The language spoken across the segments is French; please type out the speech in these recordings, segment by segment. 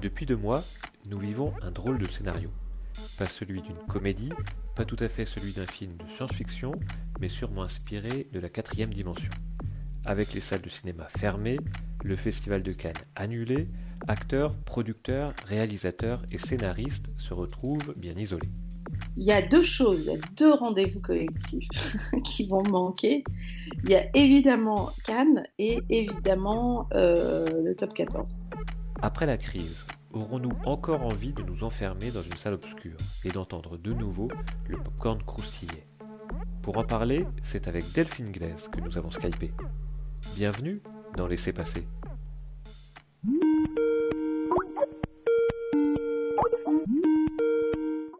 Depuis deux mois, nous vivons un drôle de scénario. Pas celui d'une comédie, pas tout à fait celui d'un film de science-fiction, mais sûrement inspiré de la quatrième dimension. Avec les salles de cinéma fermées, le festival de Cannes annulé, acteurs, producteurs, réalisateurs et scénaristes se retrouvent bien isolés. Il y a deux choses, il y a deux rendez-vous collectifs qui vont manquer. Il y a évidemment Cannes et évidemment euh, le top 14. Après la crise, aurons-nous encore envie de nous enfermer dans une salle obscure et d'entendre de nouveau le popcorn croustiller Pour en parler, c'est avec Delphine Glaise que nous avons skypé. Bienvenue dans Laissez passer.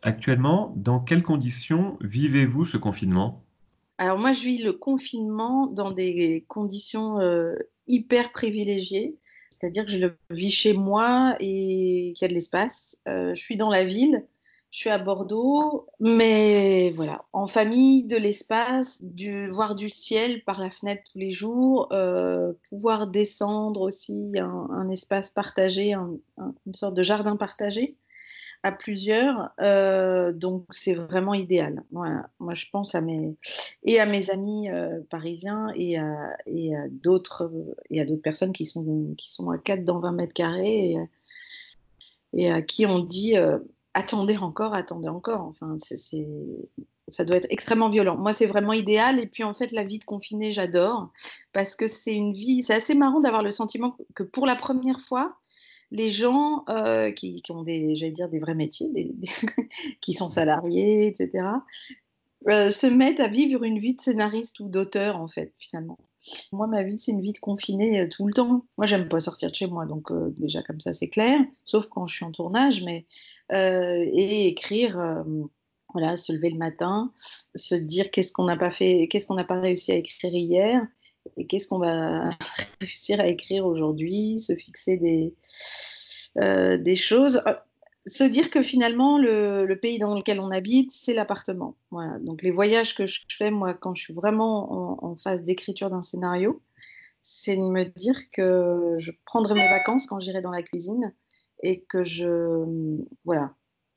Actuellement, dans quelles conditions vivez-vous ce confinement? Alors moi, je vis le confinement dans des conditions euh, hyper privilégiées. C'est-à-dire que je le vis chez moi et qu'il y a de l'espace. Euh, je suis dans la ville, je suis à Bordeaux, mais voilà, en famille, de l'espace, du, voir du ciel par la fenêtre tous les jours, euh, pouvoir descendre aussi un, espace partagé, un, une sorte de jardin partagé à plusieurs, euh, donc c'est vraiment idéal. Moi, je pense à mes et à mes amis euh, parisiens et à, et à d'autres et à d'autres personnes qui sont qui sont à 4 dans 20 mètres carrés et, à qui on dit euh, attendez encore, attendez encore. Enfin, c'est ça doit être extrêmement violent. Moi, c'est vraiment idéal. Et puis, en fait, la vie de confiné, j'adore parce que c'est une vie. C'est assez marrant d'avoir le sentiment que pour la première fois, les gens euh, qui, ont des, j'allais dire, des vrais métiers, qui sont salariés, etc., euh, se mettent à vivre une vie de scénariste ou d'auteur, en fait, finalement. Moi, ma vie, c'est une vie de confiné euh, tout le temps. Moi, j'aime pas sortir de chez moi, donc déjà comme ça, c'est clair, sauf quand je suis en tournage, mais et écrire voilà, se lever le matin, se dire qu'est-ce qu'on n'a pas fait, qu'est-ce qu'on n'a pas réussi à écrire hier, qu'est-ce qu'on va réussir à écrire aujourd'hui, se fixer des, euh, choses. Euh, se dire que finalement, le, pays dans lequel on habite, c'est l'appartement. Donc les voyages que je fais, moi, quand je suis vraiment en, phase d'écriture d'un scénario, c'est de me dire que je prendrai mes vacances quand j'irai dans la cuisine et que je... Voilà.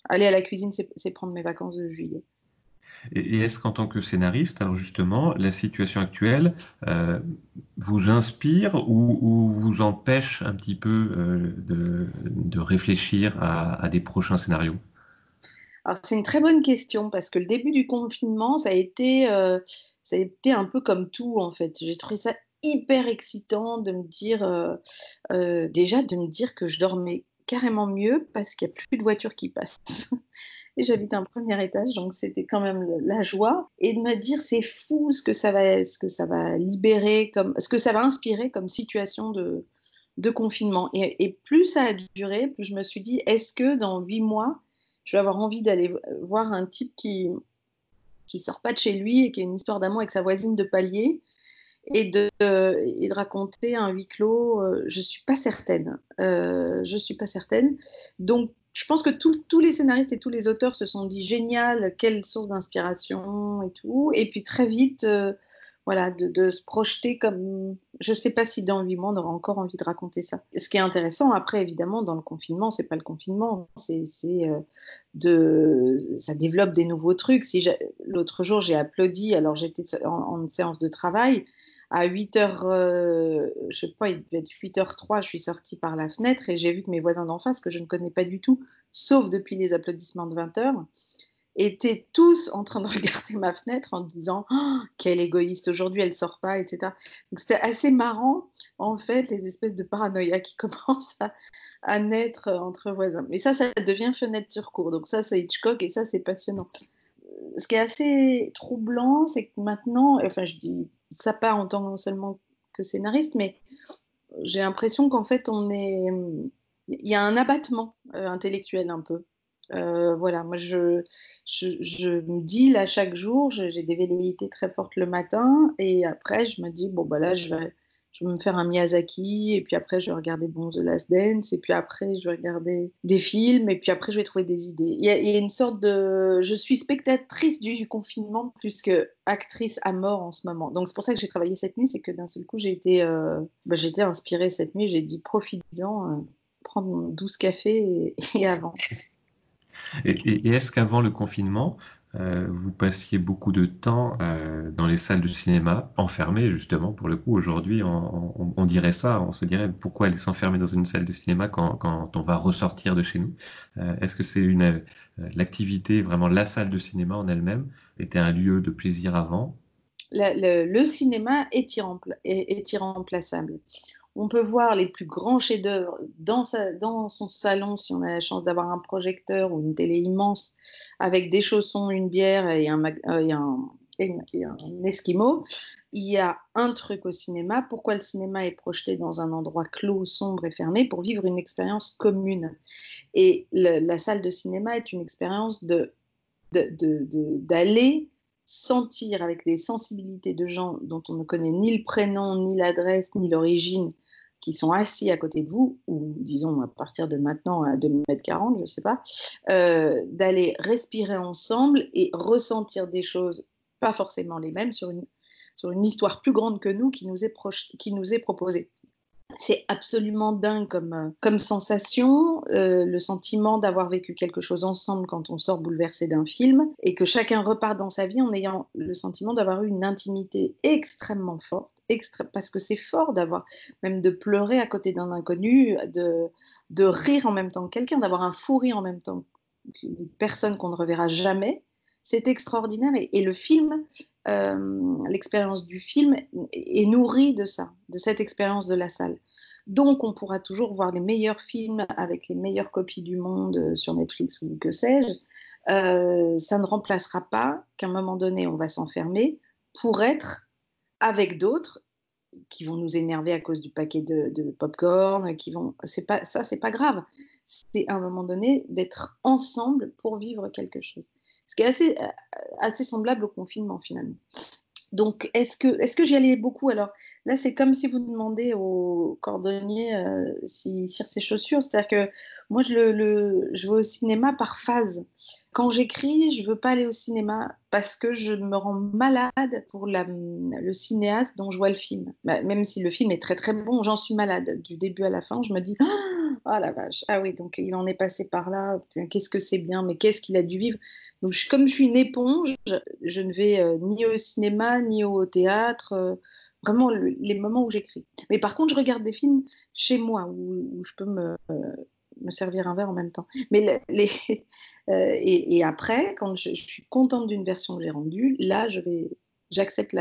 Aller à la cuisine, c'est prendre mes vacances de juillet. Et, est-ce qu'en tant que scénariste, alors justement, la situation actuelle euh, vous inspire ou, vous empêche un petit peu euh, de, réfléchir à, des prochains scénarios? Alors c'est une très bonne question parce que le début du confinement, ça a été, euh, ça a été un peu comme tout en fait. J'ai trouvé ça hyper excitant de me dire, déjà de me dire que je dormais carrément mieux parce qu'il n'y a plus de voitures qui passent. Et j'habite un premier étage, donc c'était quand même la joie. Et de me dire, c'est fou ce que ça va, ce que ça va libérer, comme, ce que ça va inspirer comme situation de, de confinement. Et, plus ça a duré, plus je me suis dit, est-ce que dans huit mois, je vais avoir envie d'aller voir un type qui qui sort pas de chez lui et qui a une histoire d'amour avec sa voisine de palier et de, et de raconter un huis clos, euh, je suis pas certaine. Euh, je suis pas certaine. Donc je pense que tous les scénaristes et tous les auteurs se sont dit génial, quelle source d'inspiration et tout. Et puis très vite, euh, voilà, de, se projeter comme. Je ne sais pas si dans huit mois on aura encore envie de raconter ça. Ce qui est intéressant, après, évidemment, dans le confinement, c'est pas le confinement, c'est euh, de. Ça développe des nouveaux trucs. L'autre jour, j'ai applaudi, alors j'étais en séance de travail à 8h, euh, je sais pas, il devait être 8h03, je suis sortie par la fenêtre et j'ai vu que mes voisins d'en face, que je ne connais pas du tout, sauf depuis les applaudissements de 20h, étaient tous en train de regarder ma fenêtre en disant oh, quelle égoïste aujourd'hui, elle sort pas, etc. Donc c'était assez marrant, en fait, les espèces de paranoïa qui commencent à, naître entre voisins. Mais ça, ça devient fenêtre sur cours. Donc ça, c'est Hitchcock et ça, c'est passionnant. Ce qui est assez troublant, c'est que maintenant, enfin, je dis ça pas en tant seulement que scénariste, mais j'ai l'impression qu'en fait, on est. Il y a un abattement euh, intellectuel un peu. Euh, voilà, moi je, je, je, me dis là chaque jour, j'ai des velléités très fortes le matin et après je me dis, bon bah là je vais, je vais me faire un Miyazaki, et puis après, je vais regarder bon, The Last Dance, et puis après, je vais regarder des films, et puis après, je vais trouver des idées. Il y a, une sorte de. Je suis spectatrice du confinement plus que actrice à mort en ce moment. Donc, c'est pour ça que j'ai travaillé cette nuit, c'est que d'un seul coup, j'ai été, euh, bah, été inspirée cette nuit, j'ai dit, profite-en. Euh, prendre 12 cafés et, avance. Et, est-ce qu'avant le confinement, euh, vous passiez beaucoup de temps euh, dans les salles de cinéma, enfermées justement, pour le coup, aujourd'hui, on, dirait ça, on se dirait pourquoi aller s'enfermer dans une salle de cinéma quand, on va ressortir de chez nous? Euh, Est-ce que c'est une l'activité, vraiment la salle de cinéma en elle-même, était un lieu de plaisir avant? Le, cinéma est, est irremplaçable. On peut voir les plus grands chefs-d'œuvre dans, son salon si on a la chance d'avoir un projecteur ou une télé immense avec des chaussons, une bière et un, euh, esquimau. Il y a un truc au cinéma. Pourquoi le cinéma est projeté dans un endroit clos, sombre et fermé? Pour vivre une expérience commune. Et la salle de cinéma est une expérience de, d'aller sentir avec des sensibilités de gens dont on ne connaît ni le prénom, ni l'adresse, ni l'origine, qui sont assis à côté de vous, ou disons à partir de maintenant à 2m40, je ne sais pas, euh, d'aller respirer ensemble et ressentir des choses, pas forcément les mêmes, sur une, histoire plus grande que nous qui nous est proposée. C'est absolument dingue comme, euh, comme sensation, euh, le sentiment d'avoir vécu quelque chose ensemble quand on sort bouleversé d'un film et que chacun repart dans sa vie en ayant le sentiment d'avoir eu une intimité extrêmement forte, parce que c'est fort d'avoir, même de pleurer à côté d'un inconnu, de, de rire en même temps que quelqu'un, d'avoir un fou rire en même temps qu'une personne qu'on ne reverra jamais c'est extraordinaire. Et, le film, l'expérience du film est nourrie de ça, de cette expérience de la salle. Donc, on pourra toujours voir les meilleurs films avec les meilleures copies du monde euh, sur Netflix ou que sais-je. Euh, ça ne remplacera pas qu'à un moment donné, on va s'enfermer pour être avec d'autres qui vont nous énerver à cause du paquet de, de pop-corn, qui vont. C'est ça, c'est pas grave. C'est à un moment donné d'être ensemble pour vivre quelque chose. Ce qui est assez, euh, assez semblable au confinement finalement. Donc, est-ce que, est que j'y allais beaucoup? Alors là, c'est comme si vous demandez au cordonnier euh, s'il tire ses chaussures. C'est-à-dire que moi, je, vais au cinéma par phase. Quand j'écris, je ne veux pas aller au cinéma parce que je me rends malade pour le cinéaste dont je vois le film. Bah, même si le film est très très bon, j'en suis malade. Du début à la fin, je me dis Oh la vache, ah oui, donc il en est passé par là, qu'est-ce que c'est bien, mais qu'est-ce qu'il a dû vivre. Donc comme je suis une éponge, je ne vais euh, ni au cinéma, ni au théâtre, euh, vraiment les moments où j'écris. Mais par contre, je regarde des films chez moi, où, je peux me, euh, me, servir un verre en même temps. Mais les, et, après, quand je, suis contente d'une version que j'ai rendue, là, je vais, j'accepte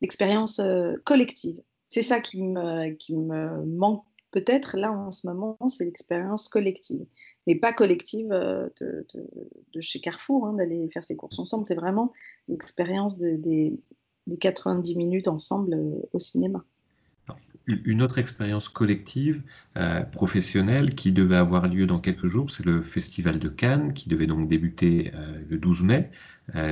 l'expérience la, collective. C'est ça qui me, qui me manque Peut-être là en ce moment, c'est l'expérience collective, mais pas collective euh, de, chez Carrefour, hein, d'aller faire ses courses ensemble. C'est vraiment l'expérience des, 90 minutes ensemble euh, au cinéma. Une autre expérience collective, euh, professionnelle, qui devait avoir lieu dans quelques jours, c'est le Festival de Cannes, qui devait donc débuter le 12 mai,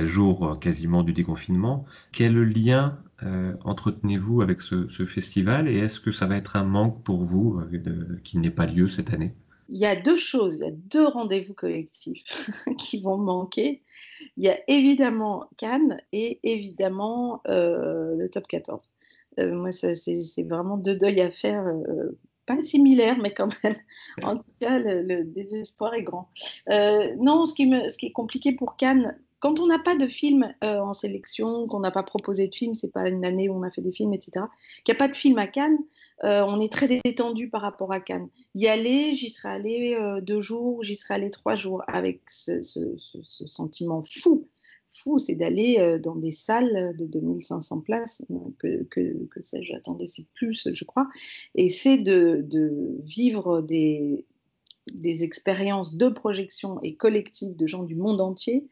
jour quasiment du déconfinement. Quel lien euh, entretenez-vous avec ce, festival et est-ce que ça va être un manque pour vous euh, qui n'ait pas lieu cette année? Il y a deux choses, il y a deux rendez-vous collectifs qui vont manquer. Il y a évidemment Cannes et évidemment euh, le top 14. Moi, c'est vraiment deux deuils à faire pas similaires, mais quand même, en tout cas, le, désespoir est grand. non, ce qui, me, ce qui, est compliqué pour Cannes, quand on n'a pas de film euh, en sélection, qu'on n'a pas proposé de film, c'est pas une année où on a fait des films, etc., qu'il n'y a pas de film à Cannes, euh, on est très détendu par rapport à Cannes. Y aller, j'y serais allé euh, deux jours, j'y serais allé trois jours, avec ce, sentiment fou. Fou, c'est d'aller dans des salles de 2500 places, que, que, que sais-je, attendez, c'est plus, je crois, et c'est de, de vivre des, des expériences de projection et collectives de gens du monde entier,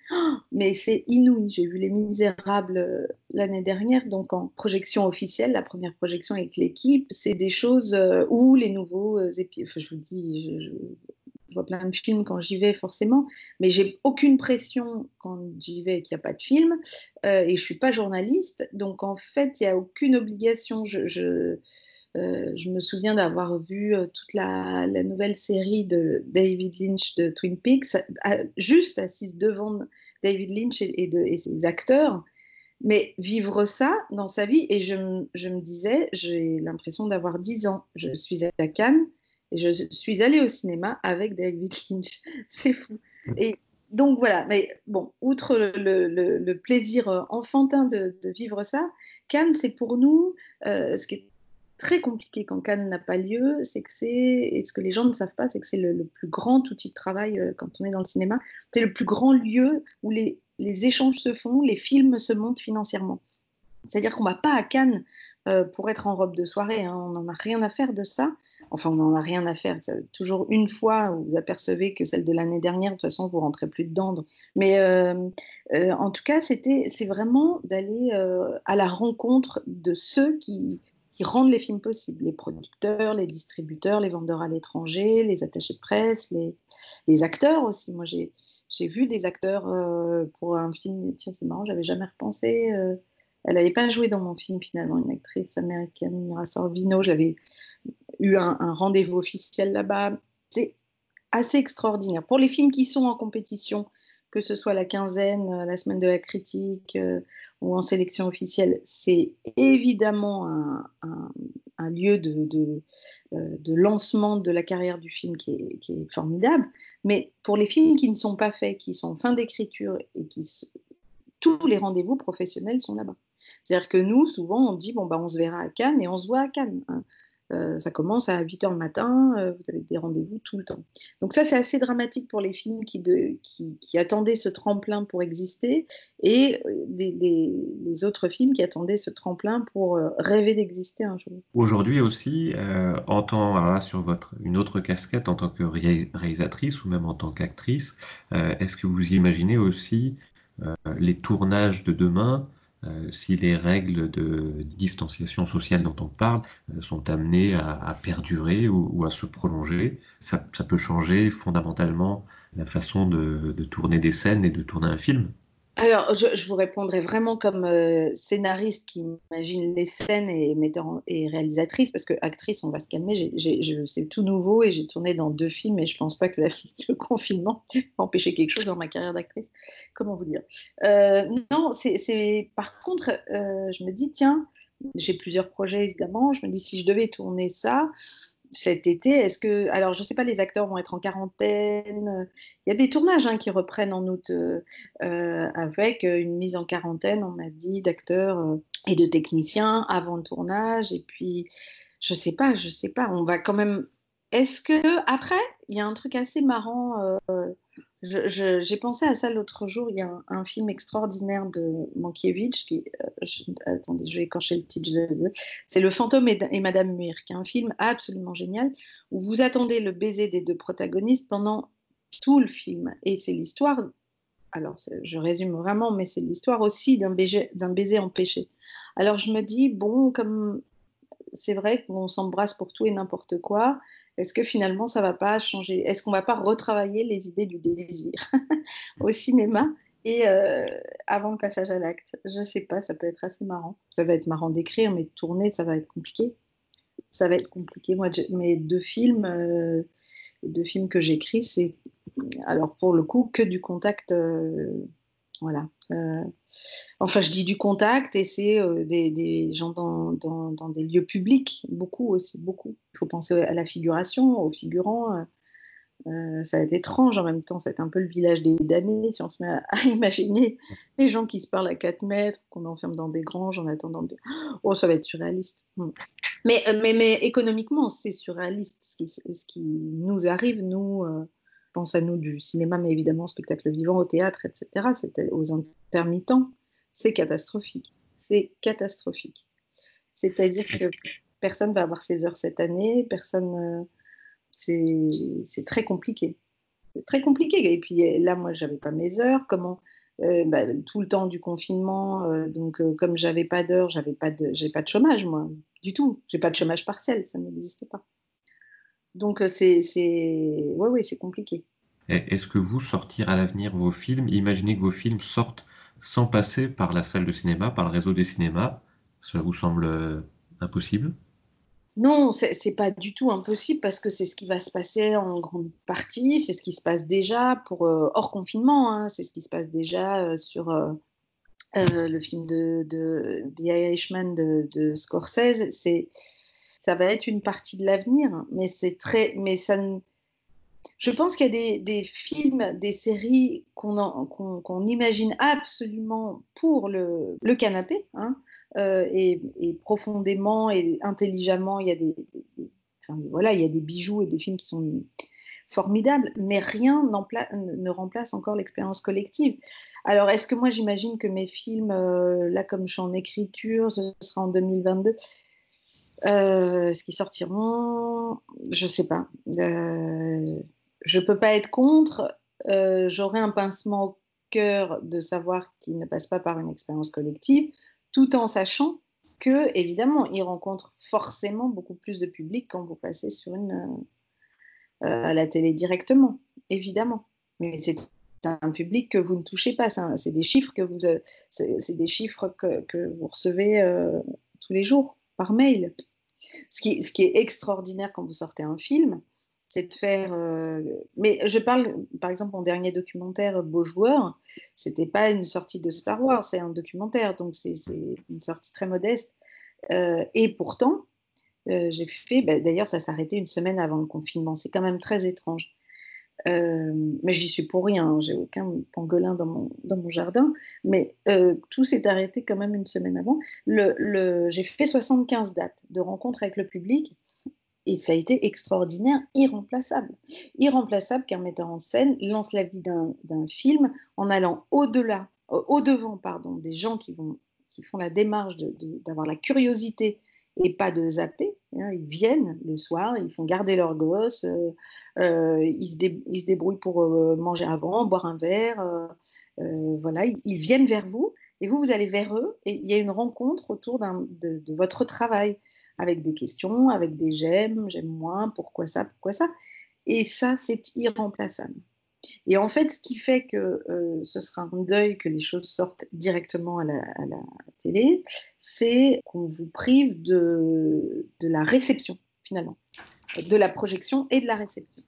mais c'est inouï. J'ai vu Les Misérables euh, l'année dernière, donc en projection officielle, la première projection avec l'équipe, c'est des choses euh, où les nouveaux euh, je vous dis, je, vois plein de films quand j'y vais forcément, mais j'ai aucune pression quand j'y vais et qu'il n'y a pas de film, et je suis pas journaliste, donc en fait, il n'y a aucune obligation. je euh, je me souviens d'avoir vu euh, toute la, nouvelle série de David Lynch de Twin Peaks, juste assise devant David Lynch et, ses acteurs. Mais vivre ça dans sa vie, et je, me disais, j'ai l'impression d'avoir 10 ans. Je suis à Cannes Et je suis allée au cinéma avec David Lynch. C'est fou. Et donc voilà, mais bon, outre le, plaisir enfantin de, vivre ça, Cannes, c'est pour nous, euh, ce qui est très compliqué quand Cannes n'a pas lieu, c'est que c'est, et ce que les gens ne savent pas, c'est que c'est le, plus grand outil de travail euh, quand on est dans le cinéma, c'est le plus grand lieu où les, les échanges se font, les films se montent financièrement. C'est-à-dire qu'on ne va pas à Cannes euh, pour être en robe de soirée. Hein. On n'en a rien à faire de ça. Enfin, on n'en a rien à faire. toujours une fois, vous apercevez que celle de l'année dernière, de toute façon, vous rentrez plus dedans. Mais euh, euh, en tout cas, c'est vraiment d'aller à la rencontre de ceux qui, rendent les films possibles. Les producteurs, les distributeurs, les vendeurs à l'étranger, les attachés de presse, les, acteurs aussi. Moi, j'ai vu des acteurs pour un film, tiens, c'est marrant, j'avais jamais repensé. Elle n'avait pas joué dans mon film finalement, une actrice américaine, Mira Sorvino. J'avais eu un, rendez-vous officiel là-bas. C'est assez extraordinaire. Pour les films qui sont en compétition, que ce soit la quinzaine, euh, la semaine de la critique euh, ou en sélection officielle, c'est évidemment un, lieu de, euh, de, lancement de la carrière du film qui est, qui est, formidable. Mais pour les films qui ne sont pas faits, qui sont en fin d'écriture et qui tous les rendez-vous professionnels sont là-bas. C'est-à-dire que nous, souvent, on dit bon, bah, on se verra à Cannes et on se voit à Cannes. Hein. Euh, ça commence à 8 h le matin, euh, vous avez des rendez-vous tout le temps. Donc ça, c'est assez dramatique pour les films qui, attendaient ce tremplin pour exister et euh, les, autres films qui attendaient ce tremplin pour rêver d'exister un jour. Aujourd'hui aussi, en tant, sur votre, une autre casquette en tant que réalisatrice ou même en tant qu'actrice, est-ce que vous imaginez aussi les tournages de demain, euh, si les règles de distanciation sociale dont on parle euh, sont amenées à, perdurer ou, à se prolonger, ça, peut changer fondamentalement la façon de tourner des scènes et de tourner un film. Alors, je, vous répondrai vraiment comme euh, scénariste qui imagine les scènes et réalisatrice, parce que actrice, on va se calmer. c'est tout nouveau et j'ai tourné dans deux films et je pense pas que le confinement va empêcher quelque chose dans ma carrière d'actrice. Comment vous dire? Euh, Non, c'est par contre, euh, je me dis tiens, j'ai plusieurs projets évidemment. Je me dis si je devais tourner ça, cet été. Est-ce que, alors je ne sais pas, les acteurs vont être en quarantaine. Il y a des tournages hein, qui reprennent en août euh, euh, avec une mise en quarantaine, on m'a dit, d'acteurs euh, et de techniciens avant le tournage. Et puis, je ne sais pas, je ne sais pas. On va quand même. Est-ce que après, il y a un truc assez marrant j'ai pensé à ça l'autre jour. Il y a un, film extraordinaire de Mankiewicz. Qui, euh, attendez, je vais écorcher le titre. C'est Le fantôme et, Madame Muir, qui est un film absolument génial où vous attendez le baiser des deux protagonistes pendant tout le film. Et c'est l'histoire. Alors, je résume vraiment, mais c'est l'histoire aussi d'un baiser, baiser empêché. Alors, je me dis, bon, comme c'est vrai qu'on s'embrasse pour tout et n'importe quoi. Est-ce que finalement ça va pas changer? Est-ce qu'on va pas retravailler les idées du désir au cinéma et euh, avant le passage à l'acte? Je sais pas, ça peut être assez marrant. Ça va être marrant d'écrire, mais de tourner, ça va être compliqué. Ça va être compliqué. Moi, mes deux films, euh, deux films que j'écris, c'est alors pour le coup que du contact. Euh, voilà. Euh, enfin, je dis du contact et c'est euh, des, gens dans, des lieux publics, beaucoup aussi, beaucoup. Il faut penser à la figuration, aux figurants. Euh, ça va être étrange en même temps, ça va être un peu le village des damnés si on se met à, imaginer les gens qui se parlent à 4 mètres, qu'on enferme dans des granges en attendant. De... Oh, ça va être surréaliste. Hmm. Mais, mais, mais économiquement, c'est surréaliste ce qui, ce qui, nous arrive, nous pense à nous du cinéma, mais évidemment spectacle vivant, au théâtre, etc., c'était aux intermittents, c'est catastrophique. C'est catastrophique. C'est-à-dire que personne va avoir ses heures cette année, personne. Euh, c'est très compliqué. C'est très compliqué. Et puis là, moi, j'avais pas mes heures. Comment euh, bah, tout le temps du confinement, euh, donc comme j'avais pas d'heures, j'avais pas de, pas de chômage moi, du tout. J'ai pas de chômage partiel, ça n'existe pas. Donc euh, c'est, ouais, ouais, c'est compliqué. Est-ce que vous, sortir à l'avenir vos films, imaginez que vos films sortent sans passer par la salle de cinéma, par le réseau des cinémas, cela vous semble euh, impossible? Non, c'est pas du tout impossible parce que c'est ce qui va se passer en grande partie, c'est ce qui se passe déjà pour euh, hors confinement, hein. c'est ce qui se passe déjà sur le film de, de The Irishman de, de Scorsese. C'est ça va être une partie de l'avenir, mais c'est très, mais ça je pense qu'il y a des, des, films, des séries qu'on imagine absolument pour le, le canapé, hein, euh, et, et, profondément et intelligemment, il y a des, enfin, voilà, il y a des bijoux et des films qui sont formidables, mais rien ne remplace encore l'expérience collective. Alors, est-ce que moi j'imagine que mes films, euh, là comme je suis en écriture, ce sera en 2022 euh, Est-ce qu'ils sortiront Je ne sais pas. Euh, je ne peux pas être contre. Euh, j'aurais un pincement au cœur de savoir qu'ils ne passent pas par une expérience collective, tout en sachant que, évidemment, ils rencontrent forcément beaucoup plus de public quand vous passez sur une, à la télé directement, évidemment. Mais c'est un public que vous ne touchez pas. C'est des chiffres que vous, c'est des chiffres que, vous recevez euh, tous les jours par mail. Ce qui, est extraordinaire quand vous sortez un film, c'est de faire. Euh, mais je parle, par exemple, mon dernier documentaire, Beau joueur, c'était pas une sortie de Star Wars, c'est un documentaire, donc c'est une sortie très modeste. Euh, et pourtant, j'ai fait. Bah, d'ailleurs, ça s'arrêtait une semaine avant le confinement. C'est quand même très étrange. Euh, mais j'y suis pour rien, hein. j'ai aucun pangolin dans mon, dans mon jardin, mais euh, tout s'est arrêté quand même une semaine avant. J'ai fait 75 dates de rencontres avec le public et ça a été extraordinaire, irremplaçable. Irremplaçable qu'un metteur en scène lance la vie d'un, film en allant au-delà, au-devant pardon, des gens qui, vont, qui font la démarche de, d'avoir la curiosité et pas de zapper. Hein. Ils viennent le soir, ils font garder leurs gosses, euh, euh, ils, se débrouillent pour euh, manger avant, boire un verre. voilà, ils, viennent vers vous et vous, vous allez vers eux et il y a une rencontre autour de, de, votre travail avec des questions, avec des j'aime, j'aime moins, pourquoi ça, pourquoi ça. Et ça, c'est irremplaçable. Et en fait, ce qui fait que euh, ce sera un deuil que les choses sortent directement à la, télé, c'est qu'on vous prive de, de la réception, finalement, de la projection et de la réception.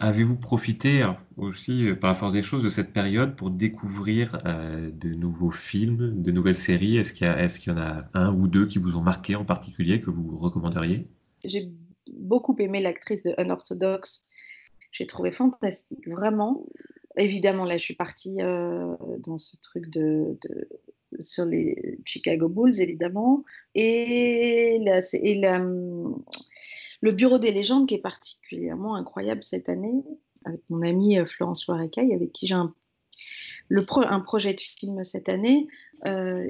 Avez-vous profité aussi, euh, par la force des choses, de cette période pour découvrir euh, de nouveaux films, de nouvelles séries? Est-ce qu'il y, est y en a un ou deux qui vous ont marqué en particulier, que vous recommanderiez? J'ai beaucoup aimé l'actrice de Unorthodox j'ai trouvé fantastique, vraiment. Évidemment, là, je suis partie euh, dans ce truc de, sur les Chicago Bulls, évidemment. Et, là, et le Bureau des légendes, qui est particulièrement incroyable cette année, avec mon amie euh, Florence Loirecaille, avec qui j'ai un un projet de film cette année. Euh,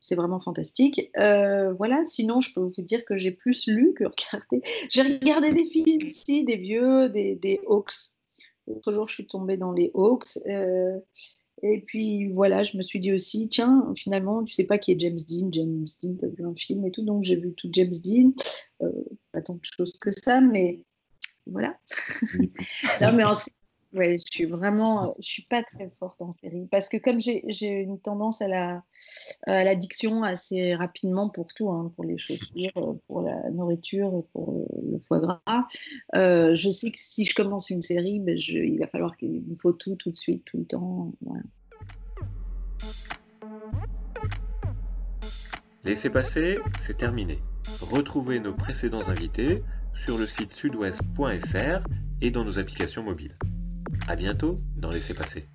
c'est vraiment fantastique. Euh, voilà, sinon, je peux vous dire que j'ai plus lu que regardé. J'ai regardé des films ici, des vieux, des, des Hawks. L'autre jour, je suis tombée dans les Hawks. Euh, et puis voilà, je me suis dit aussi, tiens, finalement, tu sais pas qui est James Dean. James Dean, tu as vu un film et tout, donc j'ai vu tout James Dean. pas tant de choses que ça, mais voilà. non, mais en, Ouais, je suis vraiment, je suis pas très forte en série parce que comme j'ai une tendance à la à l'addiction assez rapidement pour tout, hein, pour les chaussures, pour la nourriture, pour le foie gras, euh, je sais que si je commence une série, ben je, il va falloir qu'il me faut tout tout de suite, tout le temps. Voilà. Laissez passer, c'est terminé. Retrouvez nos précédents invités sur le site sudouest.fr et dans nos applications mobiles. À bientôt dans Laissez passer.